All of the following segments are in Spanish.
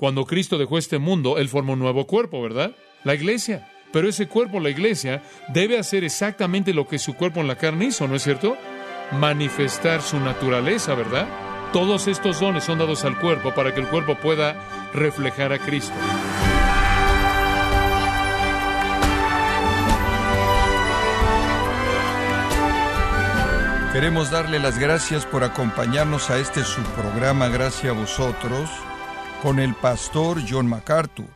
Cuando Cristo dejó este mundo, Él formó un nuevo cuerpo, ¿verdad? La iglesia. Pero ese cuerpo, la iglesia, debe hacer exactamente lo que su cuerpo en la carne hizo, ¿no es cierto? Manifestar su naturaleza, ¿verdad? Todos estos dones son dados al cuerpo para que el cuerpo pueda reflejar a Cristo. Queremos darle las gracias por acompañarnos a este su programa Gracias a vosotros con el pastor John MacArthur.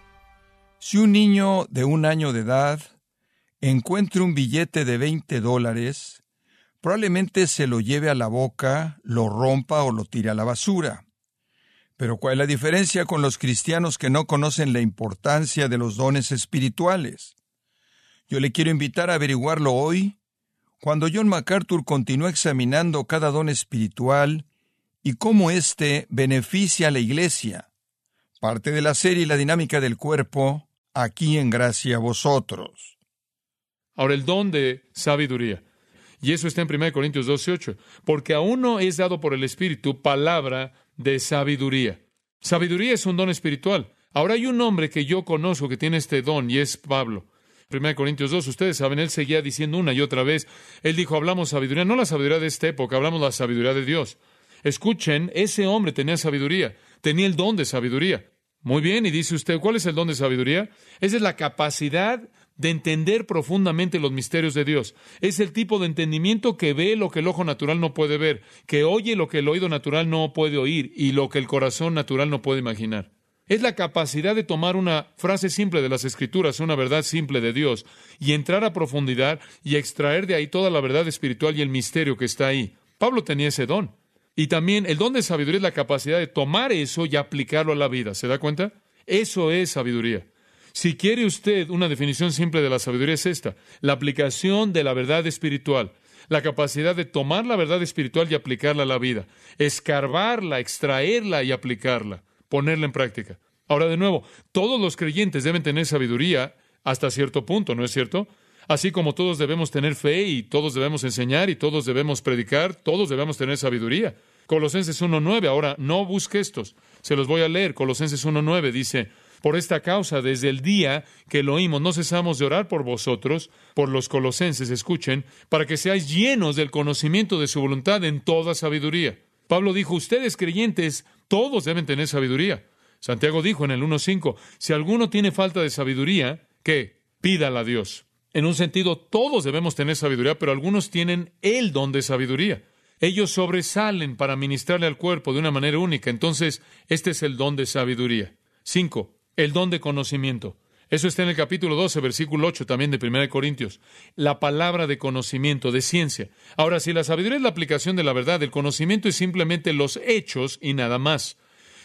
Si un niño de un año de edad encuentra un billete de 20 dólares, probablemente se lo lleve a la boca, lo rompa o lo tire a la basura. Pero ¿cuál es la diferencia con los cristianos que no conocen la importancia de los dones espirituales? Yo le quiero invitar a averiguarlo hoy cuando John MacArthur continúa examinando cada don espiritual y cómo éste beneficia a la Iglesia, parte de la serie La dinámica del cuerpo, aquí en Gracia a vosotros. Ahora, el don de sabiduría. Y eso está en 1 Corintios 12:8. Porque a uno es dado por el Espíritu palabra de sabiduría. Sabiduría es un don espiritual. Ahora hay un hombre que yo conozco que tiene este don y es Pablo. 1 Corintios 2, ustedes saben, él seguía diciendo una y otra vez, él dijo, hablamos sabiduría, no la sabiduría de esta época, hablamos la sabiduría de Dios. Escuchen, ese hombre tenía sabiduría, tenía el don de sabiduría. Muy bien, y dice usted, ¿cuál es el don de sabiduría? Esa es la capacidad de entender profundamente los misterios de Dios. Es el tipo de entendimiento que ve lo que el ojo natural no puede ver, que oye lo que el oído natural no puede oír y lo que el corazón natural no puede imaginar. Es la capacidad de tomar una frase simple de las Escrituras, una verdad simple de Dios, y entrar a profundidad y extraer de ahí toda la verdad espiritual y el misterio que está ahí. Pablo tenía ese don. Y también el don de sabiduría es la capacidad de tomar eso y aplicarlo a la vida. ¿Se da cuenta? Eso es sabiduría. Si quiere usted una definición simple de la sabiduría es esta, la aplicación de la verdad espiritual, la capacidad de tomar la verdad espiritual y aplicarla a la vida, escarbarla, extraerla y aplicarla ponerla en práctica. Ahora, de nuevo, todos los creyentes deben tener sabiduría hasta cierto punto, ¿no es cierto? Así como todos debemos tener fe y todos debemos enseñar y todos debemos predicar, todos debemos tener sabiduría. Colosenses 1.9, ahora no busque estos, se los voy a leer. Colosenses 1.9 dice, por esta causa, desde el día que lo oímos, no cesamos de orar por vosotros, por los colosenses, escuchen, para que seáis llenos del conocimiento de su voluntad en toda sabiduría. Pablo dijo, ustedes creyentes todos deben tener sabiduría. Santiago dijo en el 1.5, si alguno tiene falta de sabiduría, ¿qué? Pídala a Dios. En un sentido, todos debemos tener sabiduría, pero algunos tienen el don de sabiduría. Ellos sobresalen para ministrarle al cuerpo de una manera única. Entonces, este es el don de sabiduría. 5. El don de conocimiento. Eso está en el capítulo 12, versículo 8 también de 1 Corintios. La palabra de conocimiento, de ciencia. Ahora, si la sabiduría es la aplicación de la verdad, el conocimiento es simplemente los hechos y nada más.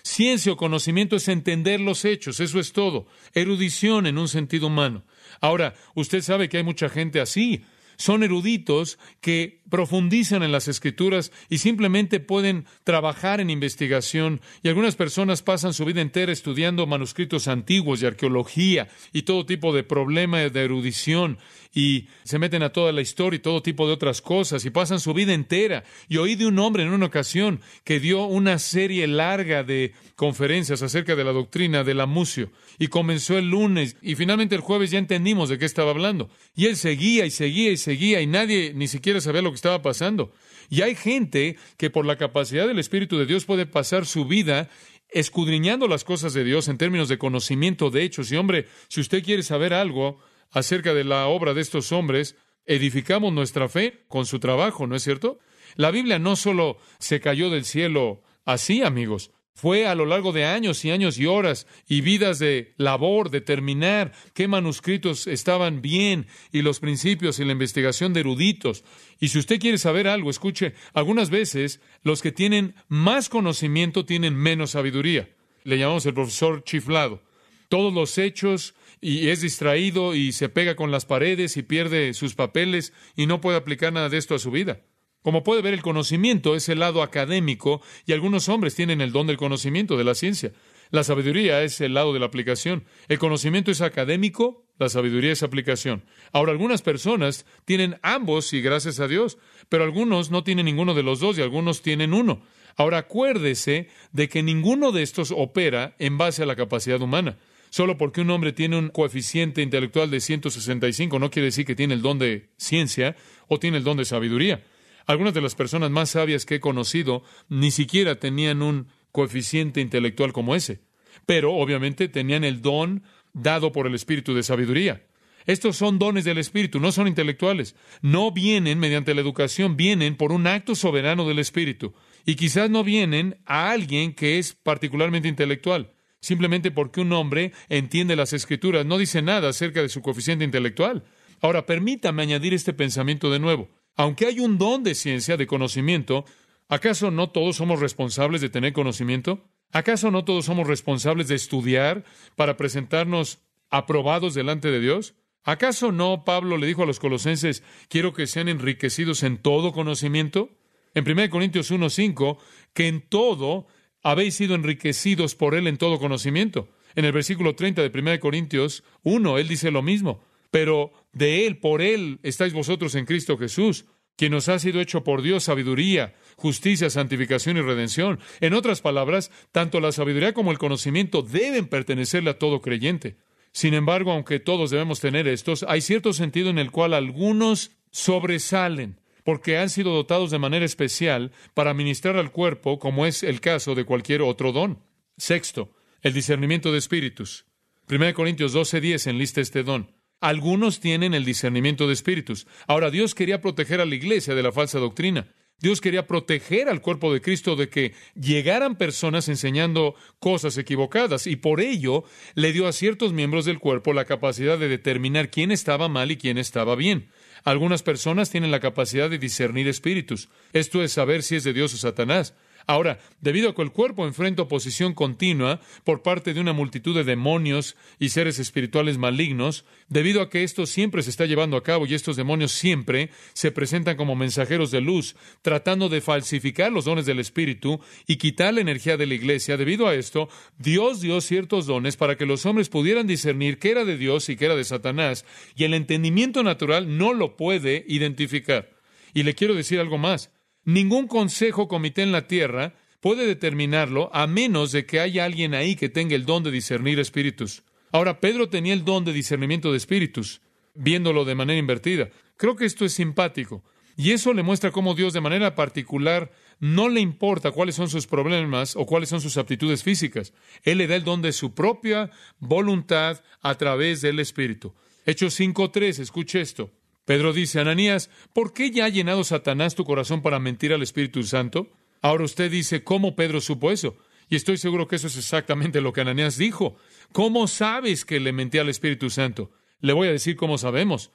Ciencia o conocimiento es entender los hechos, eso es todo. Erudición en un sentido humano. Ahora, usted sabe que hay mucha gente así son eruditos que profundizan en las escrituras y simplemente pueden trabajar en investigación. Y algunas personas pasan su vida entera estudiando manuscritos antiguos y arqueología y todo tipo de problemas de erudición y se meten a toda la historia y todo tipo de otras cosas y pasan su vida entera. Y oí de un hombre en una ocasión que dio una serie larga de conferencias acerca de la doctrina de la mucio y comenzó el lunes y finalmente el jueves ya entendimos de qué estaba hablando. Y él seguía y seguía y seguía y nadie ni siquiera sabía lo que estaba pasando. Y hay gente que por la capacidad del Espíritu de Dios puede pasar su vida escudriñando las cosas de Dios en términos de conocimiento de hechos. Y hombre, si usted quiere saber algo acerca de la obra de estos hombres, edificamos nuestra fe con su trabajo, ¿no es cierto? La Biblia no solo se cayó del cielo así, amigos. Fue a lo largo de años y años y horas y vidas de labor, determinar qué manuscritos estaban bien y los principios y la investigación de eruditos. Y si usted quiere saber algo, escuche, algunas veces los que tienen más conocimiento tienen menos sabiduría. Le llamamos el profesor chiflado. Todos los hechos y es distraído y se pega con las paredes y pierde sus papeles y no puede aplicar nada de esto a su vida. Como puede ver, el conocimiento es el lado académico y algunos hombres tienen el don del conocimiento, de la ciencia. La sabiduría es el lado de la aplicación. El conocimiento es académico, la sabiduría es aplicación. Ahora, algunas personas tienen ambos y gracias a Dios, pero algunos no tienen ninguno de los dos y algunos tienen uno. Ahora acuérdese de que ninguno de estos opera en base a la capacidad humana. Solo porque un hombre tiene un coeficiente intelectual de 165 no quiere decir que tiene el don de ciencia o tiene el don de sabiduría. Algunas de las personas más sabias que he conocido ni siquiera tenían un coeficiente intelectual como ese, pero obviamente tenían el don dado por el Espíritu de sabiduría. Estos son dones del Espíritu, no son intelectuales. No vienen mediante la educación, vienen por un acto soberano del Espíritu. Y quizás no vienen a alguien que es particularmente intelectual, simplemente porque un hombre entiende las escrituras, no dice nada acerca de su coeficiente intelectual. Ahora, permítame añadir este pensamiento de nuevo. Aunque hay un don de ciencia, de conocimiento, ¿acaso no todos somos responsables de tener conocimiento? ¿Acaso no todos somos responsables de estudiar para presentarnos aprobados delante de Dios? ¿Acaso no Pablo le dijo a los colosenses, quiero que sean enriquecidos en todo conocimiento? En 1 Corintios 1.5, que en todo habéis sido enriquecidos por él en todo conocimiento. En el versículo 30 de 1 Corintios 1, él dice lo mismo. Pero de él, por él, estáis vosotros en Cristo Jesús, quien nos ha sido hecho por Dios sabiduría, justicia, santificación y redención. En otras palabras, tanto la sabiduría como el conocimiento deben pertenecerle a todo creyente. Sin embargo, aunque todos debemos tener estos, hay cierto sentido en el cual algunos sobresalen porque han sido dotados de manera especial para ministrar al cuerpo, como es el caso de cualquier otro don. Sexto, el discernimiento de espíritus. 1 Corintios 12:10 enlista este don. Algunos tienen el discernimiento de espíritus. Ahora, Dios quería proteger a la iglesia de la falsa doctrina. Dios quería proteger al cuerpo de Cristo de que llegaran personas enseñando cosas equivocadas y por ello le dio a ciertos miembros del cuerpo la capacidad de determinar quién estaba mal y quién estaba bien. Algunas personas tienen la capacidad de discernir espíritus. Esto es saber si es de Dios o Satanás. Ahora, debido a que el cuerpo enfrenta oposición continua por parte de una multitud de demonios y seres espirituales malignos, debido a que esto siempre se está llevando a cabo y estos demonios siempre se presentan como mensajeros de luz, tratando de falsificar los dones del Espíritu y quitar la energía de la iglesia, debido a esto, Dios dio ciertos dones para que los hombres pudieran discernir qué era de Dios y qué era de Satanás, y el entendimiento natural no lo puede identificar. Y le quiero decir algo más. Ningún consejo comité en la tierra puede determinarlo a menos de que haya alguien ahí que tenga el don de discernir espíritus. Ahora, Pedro tenía el don de discernimiento de espíritus, viéndolo de manera invertida. Creo que esto es simpático. Y eso le muestra cómo Dios de manera particular no le importa cuáles son sus problemas o cuáles son sus aptitudes físicas. Él le da el don de su propia voluntad a través del Espíritu. Hechos 5.3, escuche esto. Pedro dice, Ananías, ¿por qué ya ha llenado Satanás tu corazón para mentir al Espíritu Santo? Ahora usted dice, ¿cómo Pedro supo eso? Y estoy seguro que eso es exactamente lo que Ananías dijo. ¿Cómo sabes que le mentía al Espíritu Santo? Le voy a decir cómo sabemos.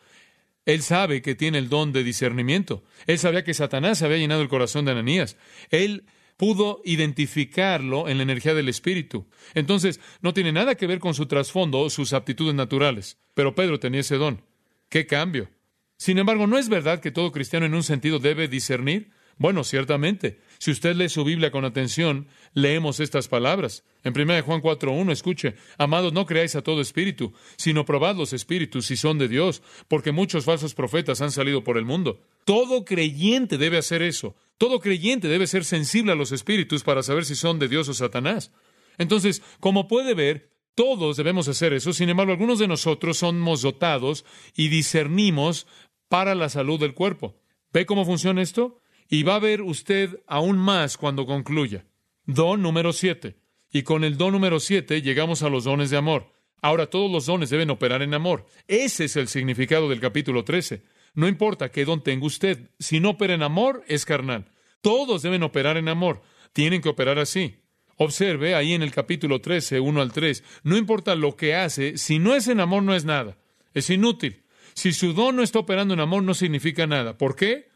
Él sabe que tiene el don de discernimiento. Él sabía que Satanás había llenado el corazón de Ananías. Él pudo identificarlo en la energía del Espíritu. Entonces, no tiene nada que ver con su trasfondo o sus aptitudes naturales. Pero Pedro tenía ese don. ¿Qué cambio? Sin embargo, ¿no es verdad que todo cristiano en un sentido debe discernir? Bueno, ciertamente. Si usted lee su Biblia con atención, leemos estas palabras. En 1 Juan 4.1, escuche, Amados, no creáis a todo espíritu, sino probad los espíritus si son de Dios, porque muchos falsos profetas han salido por el mundo. Todo creyente debe hacer eso. Todo creyente debe ser sensible a los espíritus para saber si son de Dios o Satanás. Entonces, como puede ver, todos debemos hacer eso. Sin embargo, algunos de nosotros somos dotados y discernimos para la salud del cuerpo. ¿Ve cómo funciona esto? Y va a ver usted aún más cuando concluya. Don número siete. Y con el don número siete llegamos a los dones de amor. Ahora todos los dones deben operar en amor. Ese es el significado del capítulo 13. No importa qué don tenga usted, si no opera en amor, es carnal. Todos deben operar en amor. Tienen que operar así. Observe ahí en el capítulo 13, 1 al 3. No importa lo que hace, si no es en amor, no es nada. Es inútil. Si su don no está operando en amor, no significa nada. ¿Por qué?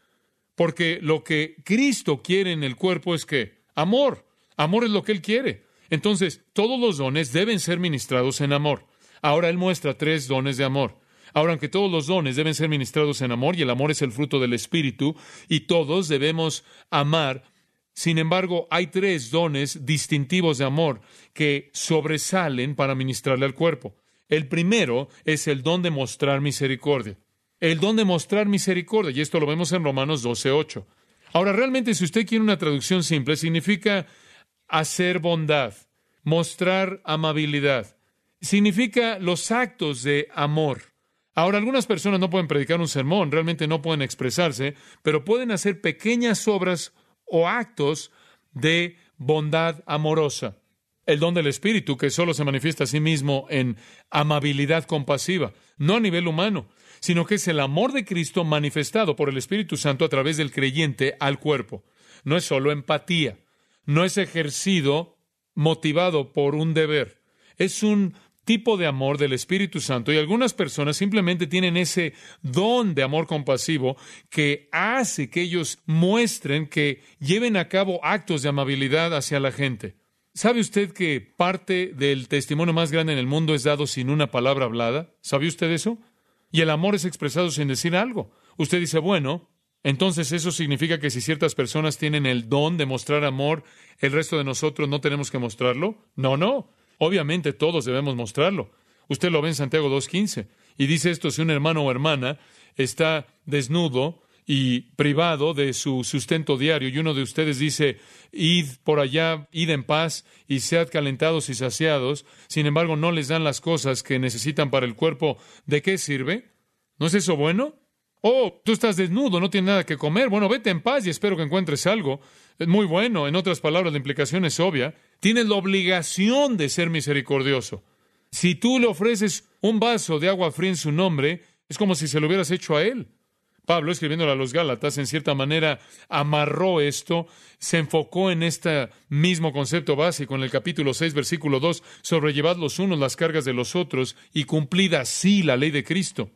Porque lo que Cristo quiere en el cuerpo es que amor. Amor es lo que Él quiere. Entonces, todos los dones deben ser ministrados en amor. Ahora Él muestra tres dones de amor. Ahora, aunque todos los dones deben ser ministrados en amor, y el amor es el fruto del Espíritu, y todos debemos amar, sin embargo, hay tres dones distintivos de amor que sobresalen para ministrarle al cuerpo. El primero es el don de mostrar misericordia. El don de mostrar misericordia, y esto lo vemos en Romanos 12:8. Ahora, realmente, si usted quiere una traducción simple, significa hacer bondad, mostrar amabilidad. Significa los actos de amor. Ahora, algunas personas no pueden predicar un sermón, realmente no pueden expresarse, pero pueden hacer pequeñas obras o actos de bondad amorosa. El don del Espíritu, que solo se manifiesta a sí mismo en amabilidad compasiva, no a nivel humano, sino que es el amor de Cristo manifestado por el Espíritu Santo a través del creyente al cuerpo. No es solo empatía, no es ejercido motivado por un deber, es un tipo de amor del Espíritu Santo y algunas personas simplemente tienen ese don de amor compasivo que hace que ellos muestren que lleven a cabo actos de amabilidad hacia la gente. ¿Sabe usted que parte del testimonio más grande en el mundo es dado sin una palabra hablada? ¿Sabe usted eso? Y el amor es expresado sin decir algo. Usted dice, bueno, entonces eso significa que si ciertas personas tienen el don de mostrar amor, el resto de nosotros no tenemos que mostrarlo. No, no. Obviamente todos debemos mostrarlo. Usted lo ve en Santiago 2.15 y dice esto, si un hermano o hermana está desnudo y privado de su sustento diario y uno de ustedes dice, id por allá, id en paz y sead calentados y saciados, sin embargo no les dan las cosas que necesitan para el cuerpo, ¿de qué sirve? ¿No es eso bueno? Oh, tú estás desnudo, no tienes nada que comer. Bueno, vete en paz y espero que encuentres algo. Es muy bueno. En otras palabras, la implicación es obvia. Tienes la obligación de ser misericordioso. Si tú le ofreces un vaso de agua fría en su nombre, es como si se lo hubieras hecho a él. Pablo, escribiéndole a los Gálatas, en cierta manera amarró esto, se enfocó en este mismo concepto básico en el capítulo 6, versículo 2, sobrellevad los unos las cargas de los otros y cumplid así la ley de Cristo.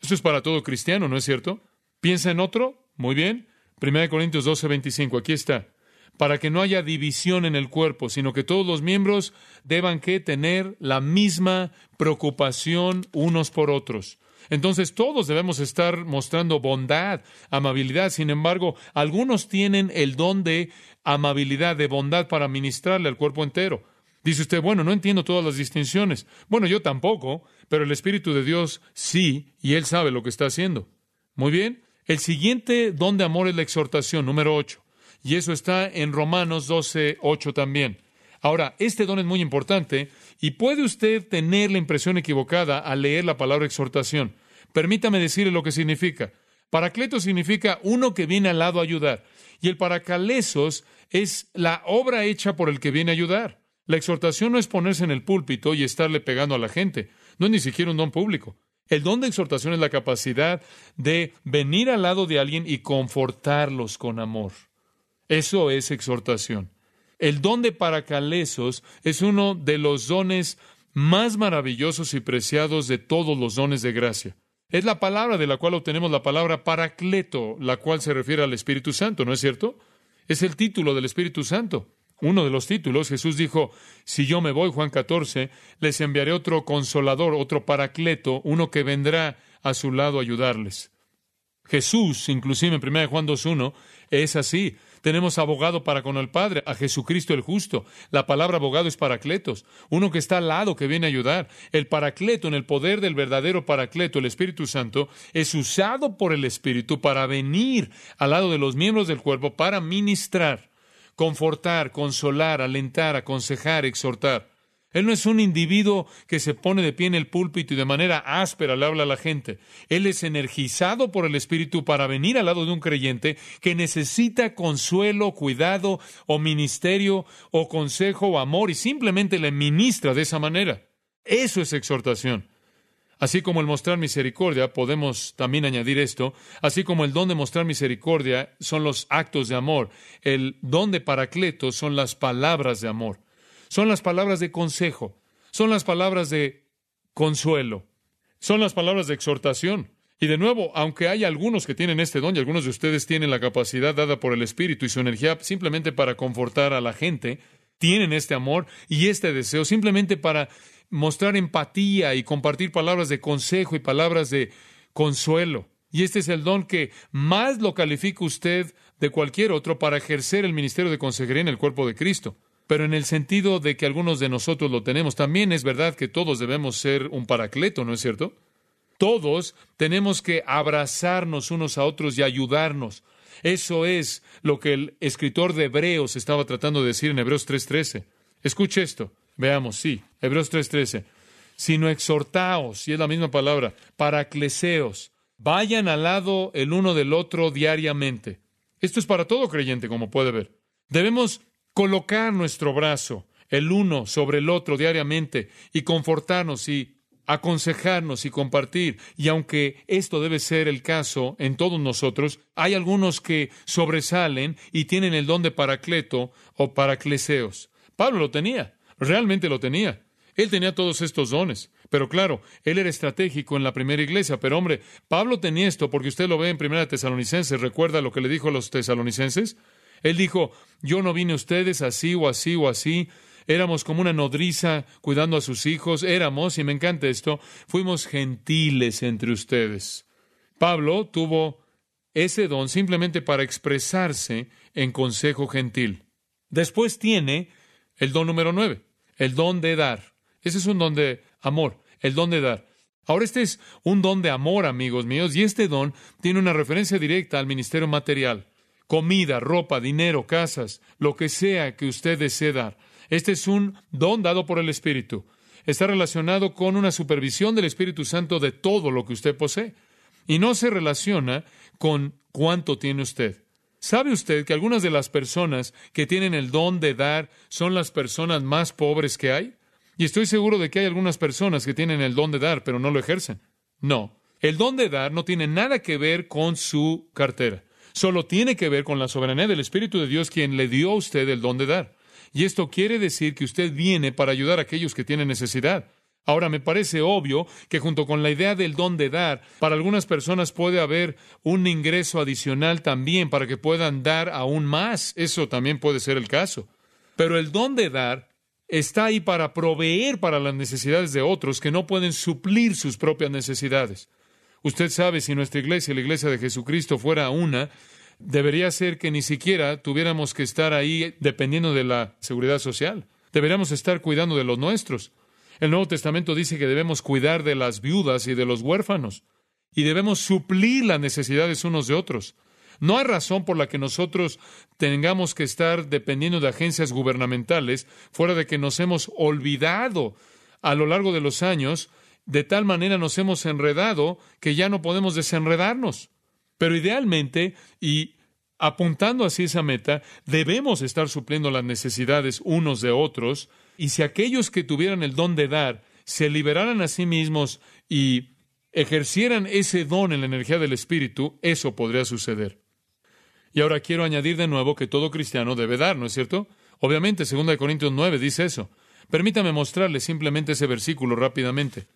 Esto es para todo cristiano, ¿no es cierto? ¿Piensa en otro? Muy bien. 1 Corintios 12, 25, aquí está. Para que no haya división en el cuerpo, sino que todos los miembros deban que tener la misma preocupación unos por otros. Entonces todos debemos estar mostrando bondad, amabilidad. Sin embargo, algunos tienen el don de amabilidad, de bondad para ministrarle al cuerpo entero. Dice usted, bueno, no entiendo todas las distinciones. Bueno, yo tampoco, pero el Espíritu de Dios sí, y Él sabe lo que está haciendo. Muy bien. El siguiente don de amor es la exhortación, número 8. Y eso está en Romanos 12, 8 también. Ahora, este don es muy importante y puede usted tener la impresión equivocada al leer la palabra exhortación. Permítame decirle lo que significa. Paracleto significa uno que viene al lado a ayudar. Y el paracalesos es la obra hecha por el que viene a ayudar. La exhortación no es ponerse en el púlpito y estarle pegando a la gente. No es ni siquiera un don público. El don de exhortación es la capacidad de venir al lado de alguien y confortarlos con amor. Eso es exhortación. El don de paracalesos es uno de los dones más maravillosos y preciados de todos los dones de gracia. Es la palabra de la cual obtenemos la palabra paracleto, la cual se refiere al Espíritu Santo, ¿no es cierto? Es el título del Espíritu Santo. Uno de los títulos, Jesús dijo, si yo me voy, Juan 14, les enviaré otro consolador, otro paracleto, uno que vendrá a su lado a ayudarles. Jesús, inclusive en 1 Juan 2.1, es así. Tenemos abogado para con el Padre, a Jesucristo el justo. La palabra abogado es paracletos, uno que está al lado, que viene a ayudar. El paracleto, en el poder del verdadero paracleto, el Espíritu Santo, es usado por el Espíritu para venir al lado de los miembros del cuerpo para ministrar, confortar, consolar, alentar, aconsejar, exhortar. Él no es un individuo que se pone de pie en el púlpito y de manera áspera le habla a la gente. Él es energizado por el Espíritu para venir al lado de un creyente que necesita consuelo, cuidado o ministerio o consejo o amor y simplemente le ministra de esa manera. Eso es exhortación. Así como el mostrar misericordia, podemos también añadir esto, así como el don de mostrar misericordia son los actos de amor, el don de paracleto son las palabras de amor. Son las palabras de consejo, son las palabras de consuelo, son las palabras de exhortación. Y de nuevo, aunque hay algunos que tienen este don y algunos de ustedes tienen la capacidad dada por el Espíritu y su energía simplemente para confortar a la gente, tienen este amor y este deseo simplemente para mostrar empatía y compartir palabras de consejo y palabras de consuelo. Y este es el don que más lo califica usted de cualquier otro para ejercer el ministerio de consejería en el cuerpo de Cristo pero en el sentido de que algunos de nosotros lo tenemos. También es verdad que todos debemos ser un paracleto, ¿no es cierto? Todos tenemos que abrazarnos unos a otros y ayudarnos. Eso es lo que el escritor de Hebreos estaba tratando de decir en Hebreos 3.13. Escuche esto. Veamos, sí, Hebreos 3.13. Sino exhortaos, y es la misma palabra, paracleseos, vayan al lado el uno del otro diariamente. Esto es para todo creyente, como puede ver. Debemos colocar nuestro brazo el uno sobre el otro diariamente y confortarnos y aconsejarnos y compartir. Y aunque esto debe ser el caso en todos nosotros, hay algunos que sobresalen y tienen el don de paracleto o paracleseos. Pablo lo tenía, realmente lo tenía. Él tenía todos estos dones. Pero claro, él era estratégico en la primera iglesia. Pero hombre, Pablo tenía esto porque usted lo ve en Primera Tesalonicenses. ¿Recuerda lo que le dijo a los tesalonicenses? Él dijo, yo no vine a ustedes así o así o así, éramos como una nodriza cuidando a sus hijos, éramos, y me encanta esto, fuimos gentiles entre ustedes. Pablo tuvo ese don simplemente para expresarse en consejo gentil. Después tiene el don número nueve, el don de dar. Ese es un don de amor, el don de dar. Ahora este es un don de amor, amigos míos, y este don tiene una referencia directa al ministerio material. Comida, ropa, dinero, casas, lo que sea que usted desee dar. Este es un don dado por el Espíritu. Está relacionado con una supervisión del Espíritu Santo de todo lo que usted posee. Y no se relaciona con cuánto tiene usted. ¿Sabe usted que algunas de las personas que tienen el don de dar son las personas más pobres que hay? Y estoy seguro de que hay algunas personas que tienen el don de dar, pero no lo ejercen. No. El don de dar no tiene nada que ver con su cartera. Solo tiene que ver con la soberanía del Espíritu de Dios quien le dio a usted el don de dar. Y esto quiere decir que usted viene para ayudar a aquellos que tienen necesidad. Ahora, me parece obvio que junto con la idea del don de dar, para algunas personas puede haber un ingreso adicional también para que puedan dar aún más. Eso también puede ser el caso. Pero el don de dar está ahí para proveer para las necesidades de otros que no pueden suplir sus propias necesidades. Usted sabe, si nuestra iglesia, la iglesia de Jesucristo, fuera una, debería ser que ni siquiera tuviéramos que estar ahí dependiendo de la seguridad social. Deberíamos estar cuidando de los nuestros. El Nuevo Testamento dice que debemos cuidar de las viudas y de los huérfanos y debemos suplir las necesidades unos de otros. No hay razón por la que nosotros tengamos que estar dependiendo de agencias gubernamentales fuera de que nos hemos olvidado a lo largo de los años, de tal manera nos hemos enredado que ya no podemos desenredarnos. Pero idealmente, y apuntando hacia esa meta, debemos estar supliendo las necesidades unos de otros, y si aquellos que tuvieran el don de dar se liberaran a sí mismos y ejercieran ese don en la energía del Espíritu, eso podría suceder. Y ahora quiero añadir de nuevo que todo cristiano debe dar, ¿no es cierto? Obviamente, 2 Corintios 9 dice eso. Permítame mostrarle simplemente ese versículo rápidamente.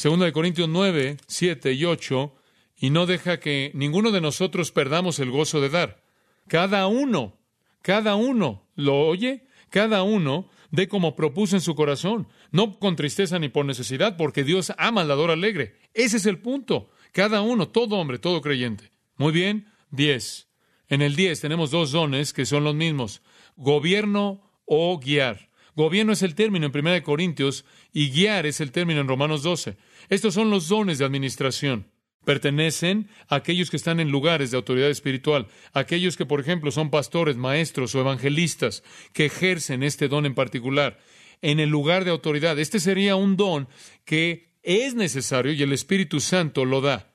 2 Corintios 9, 7 y 8 y no deja que ninguno de nosotros perdamos el gozo de dar. Cada uno, cada uno, ¿lo oye? Cada uno dé como propuso en su corazón, no con tristeza ni por necesidad, porque Dios ama al dador alegre. Ese es el punto. Cada uno, todo hombre, todo creyente. Muy bien, diez. En el diez tenemos dos dones que son los mismos, gobierno o guiar. Gobierno es el término en 1 Corintios y guiar es el término en Romanos 12. Estos son los dones de administración pertenecen a aquellos que están en lugares de autoridad espiritual, aquellos que, por ejemplo, son pastores, maestros o evangelistas que ejercen este don en particular en el lugar de autoridad. Este sería un don que es necesario y el Espíritu Santo lo da.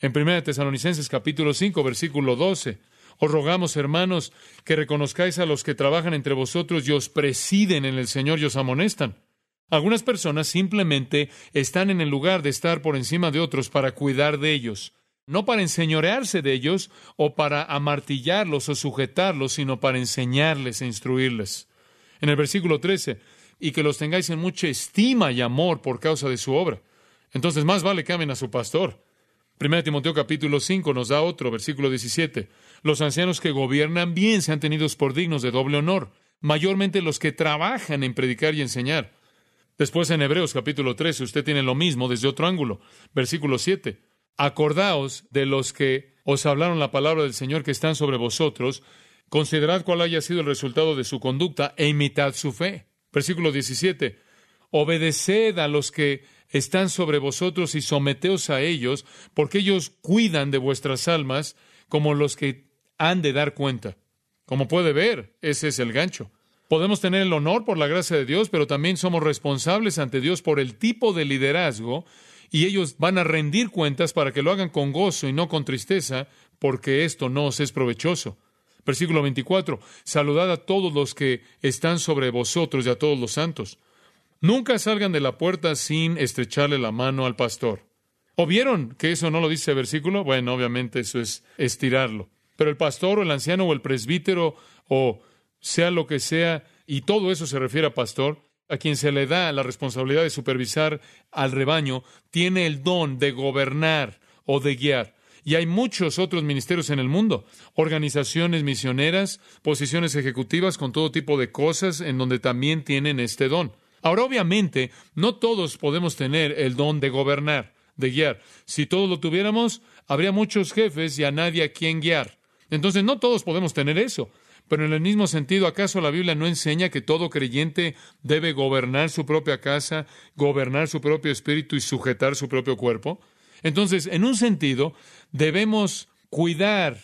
En 1 Tesalonicenses capítulo 5, versículo 12, os rogamos, hermanos, que reconozcáis a los que trabajan entre vosotros y os presiden en el Señor y os amonestan. Algunas personas simplemente están en el lugar de estar por encima de otros para cuidar de ellos, no para enseñorearse de ellos o para amartillarlos o sujetarlos, sino para enseñarles e instruirles. En el versículo 13, y que los tengáis en mucha estima y amor por causa de su obra. Entonces más vale que amen a su pastor. 1 Timoteo capítulo 5 nos da otro, versículo 17. Los ancianos que gobiernan bien sean tenidos por dignos de doble honor, mayormente los que trabajan en predicar y enseñar Después en Hebreos capítulo 13 usted tiene lo mismo desde otro ángulo. Versículo 7. Acordaos de los que os hablaron la palabra del Señor que están sobre vosotros, considerad cuál haya sido el resultado de su conducta e imitad su fe. Versículo 17. Obedeced a los que están sobre vosotros y someteos a ellos, porque ellos cuidan de vuestras almas como los que han de dar cuenta. Como puede ver, ese es el gancho. Podemos tener el honor por la gracia de Dios, pero también somos responsables ante Dios por el tipo de liderazgo y ellos van a rendir cuentas para que lo hagan con gozo y no con tristeza, porque esto no os es provechoso. Versículo 24. Saludad a todos los que están sobre vosotros y a todos los santos. Nunca salgan de la puerta sin estrecharle la mano al pastor. ¿O vieron que eso no lo dice el versículo? Bueno, obviamente eso es estirarlo. Pero el pastor o el anciano o el presbítero o sea lo que sea, y todo eso se refiere a pastor, a quien se le da la responsabilidad de supervisar al rebaño, tiene el don de gobernar o de guiar. Y hay muchos otros ministerios en el mundo, organizaciones misioneras, posiciones ejecutivas con todo tipo de cosas en donde también tienen este don. Ahora, obviamente, no todos podemos tener el don de gobernar, de guiar. Si todos lo tuviéramos, habría muchos jefes y a nadie a quien guiar. Entonces, no todos podemos tener eso. Pero en el mismo sentido, ¿acaso la Biblia no enseña que todo creyente debe gobernar su propia casa, gobernar su propio espíritu y sujetar su propio cuerpo? Entonces, en un sentido, debemos cuidar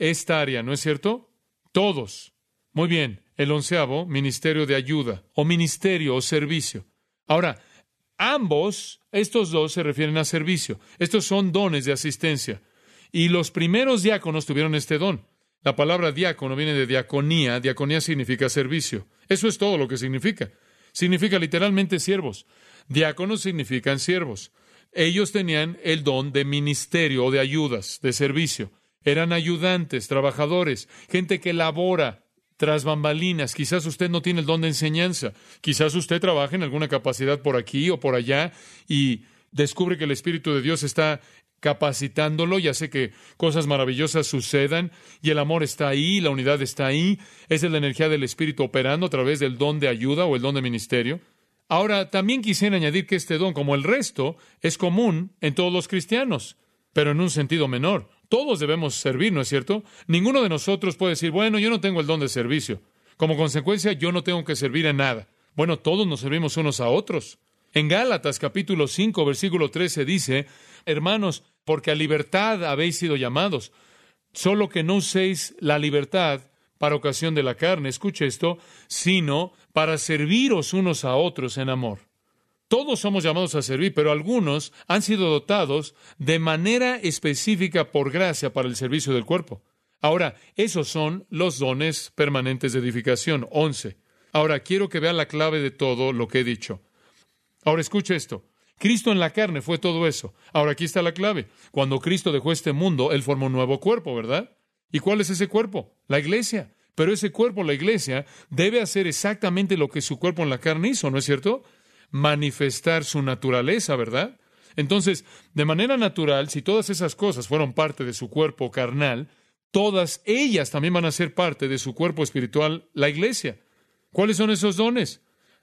esta área, ¿no es cierto? Todos. Muy bien. El onceavo, ministerio de ayuda, o ministerio o servicio. Ahora, ambos, estos dos se refieren a servicio. Estos son dones de asistencia. Y los primeros diáconos tuvieron este don. La palabra diácono viene de diaconía. Diaconía significa servicio. Eso es todo lo que significa. Significa literalmente siervos. Diáconos significan siervos. Ellos tenían el don de ministerio o de ayudas, de servicio. Eran ayudantes, trabajadores, gente que labora tras bambalinas. Quizás usted no tiene el don de enseñanza. Quizás usted trabaja en alguna capacidad por aquí o por allá y descubre que el Espíritu de Dios está capacitándolo y hace que cosas maravillosas sucedan y el amor está ahí, la unidad está ahí, es la energía del Espíritu operando a través del don de ayuda o el don de ministerio. Ahora, también quisiera añadir que este don, como el resto, es común en todos los cristianos, pero en un sentido menor. Todos debemos servir, ¿no es cierto? Ninguno de nosotros puede decir, bueno, yo no tengo el don de servicio. Como consecuencia, yo no tengo que servir en nada. Bueno, todos nos servimos unos a otros. En Gálatas capítulo 5, versículo 13 dice, hermanos, porque a libertad habéis sido llamados, solo que no uséis la libertad para ocasión de la carne, escuche esto, sino para serviros unos a otros en amor. Todos somos llamados a servir, pero algunos han sido dotados de manera específica por gracia para el servicio del cuerpo. Ahora, esos son los dones permanentes de edificación, once. Ahora, quiero que vea la clave de todo lo que he dicho. Ahora, escuche esto. Cristo en la carne fue todo eso. Ahora, aquí está la clave. Cuando Cristo dejó este mundo, Él formó un nuevo cuerpo, ¿verdad? ¿Y cuál es ese cuerpo? La iglesia. Pero ese cuerpo, la iglesia, debe hacer exactamente lo que su cuerpo en la carne hizo, ¿no es cierto? Manifestar su naturaleza, ¿verdad? Entonces, de manera natural, si todas esas cosas fueron parte de su cuerpo carnal, todas ellas también van a ser parte de su cuerpo espiritual, la iglesia. ¿Cuáles son esos dones?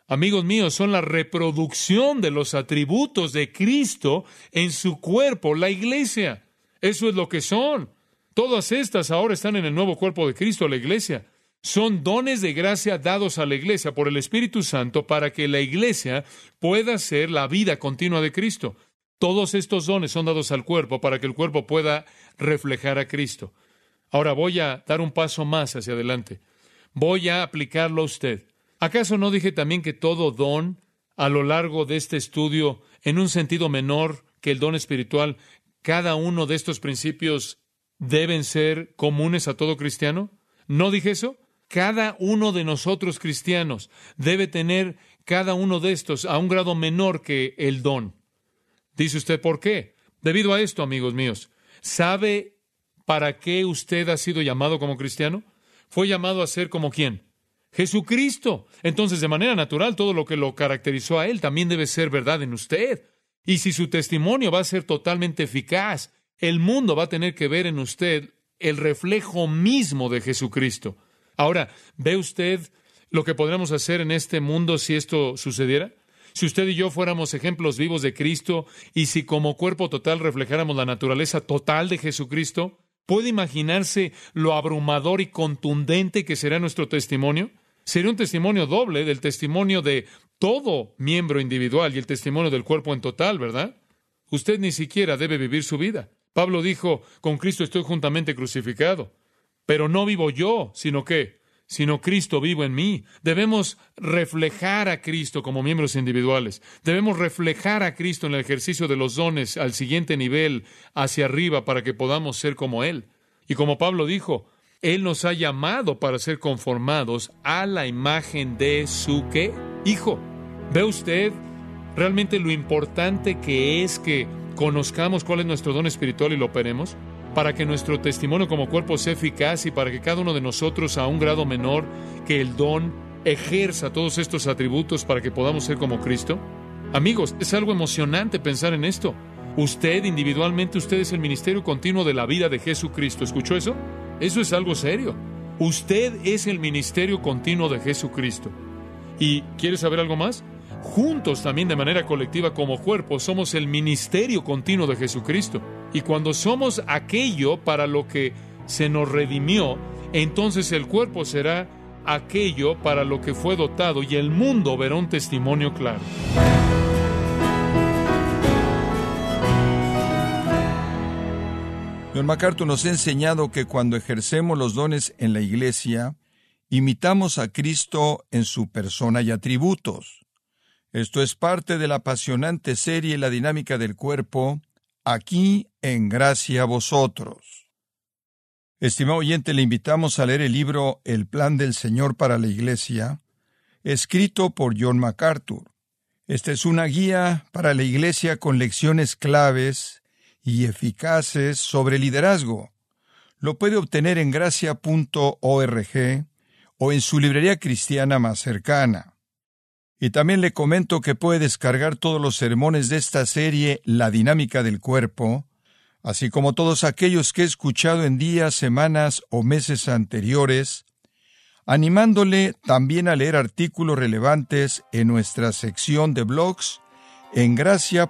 Amigos míos, son la reproducción de los atributos de Cristo en su cuerpo, la iglesia. Eso es lo que son. Todas estas ahora están en el nuevo cuerpo de Cristo, la iglesia. Son dones de gracia dados a la iglesia por el Espíritu Santo para que la iglesia pueda ser la vida continua de Cristo. Todos estos dones son dados al cuerpo para que el cuerpo pueda reflejar a Cristo. Ahora voy a dar un paso más hacia adelante. Voy a aplicarlo a usted. ¿Acaso no dije también que todo don a lo largo de este estudio, en un sentido menor que el don espiritual, cada uno de estos principios deben ser comunes a todo cristiano? ¿No dije eso? Cada uno de nosotros cristianos debe tener cada uno de estos a un grado menor que el don. Dice usted, ¿por qué? Debido a esto, amigos míos, ¿sabe para qué usted ha sido llamado como cristiano? Fue llamado a ser como quién? Jesucristo. Entonces, de manera natural, todo lo que lo caracterizó a Él también debe ser verdad en usted. Y si su testimonio va a ser totalmente eficaz, el mundo va a tener que ver en usted el reflejo mismo de Jesucristo. Ahora, ¿ve usted lo que podríamos hacer en este mundo si esto sucediera? Si usted y yo fuéramos ejemplos vivos de Cristo y si como cuerpo total reflejáramos la naturaleza total de Jesucristo, ¿puede imaginarse lo abrumador y contundente que será nuestro testimonio? Sería un testimonio doble del testimonio de todo miembro individual y el testimonio del cuerpo en total, ¿verdad? Usted ni siquiera debe vivir su vida. Pablo dijo, con Cristo estoy juntamente crucificado. Pero no vivo yo, sino que, sino Cristo vivo en mí. Debemos reflejar a Cristo como miembros individuales. Debemos reflejar a Cristo en el ejercicio de los dones al siguiente nivel, hacia arriba, para que podamos ser como Él. Y como Pablo dijo, Él nos ha llamado para ser conformados a la imagen de su? Hijo. ¿Ve usted realmente lo importante que es que conozcamos cuál es nuestro don espiritual y lo operemos? Para que nuestro testimonio como cuerpo sea eficaz y para que cada uno de nosotros a un grado menor que el don ejerza todos estos atributos para que podamos ser como Cristo? Amigos, es algo emocionante pensar en esto. Usted individualmente, usted es el ministerio continuo de la vida de Jesucristo. ¿Escuchó eso? Eso es algo serio. Usted es el ministerio continuo de Jesucristo. ¿Y quiere saber algo más? juntos también de manera colectiva como cuerpo, somos el ministerio continuo de Jesucristo. Y cuando somos aquello para lo que se nos redimió, entonces el cuerpo será aquello para lo que fue dotado y el mundo verá un testimonio claro. Don MacArthur nos ha enseñado que cuando ejercemos los dones en la iglesia, imitamos a Cristo en su persona y atributos. Esto es parte de la apasionante serie La dinámica del cuerpo, aquí en Gracia a vosotros. Estimado oyente, le invitamos a leer el libro El plan del Señor para la Iglesia, escrito por John MacArthur. Esta es una guía para la Iglesia con lecciones claves y eficaces sobre liderazgo. Lo puede obtener en gracia.org o en su librería cristiana más cercana. Y también le comento que puede descargar todos los sermones de esta serie La dinámica del cuerpo, así como todos aquellos que he escuchado en días, semanas o meses anteriores, animándole también a leer artículos relevantes en nuestra sección de blogs en gracia.org.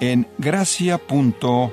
en gracia.org.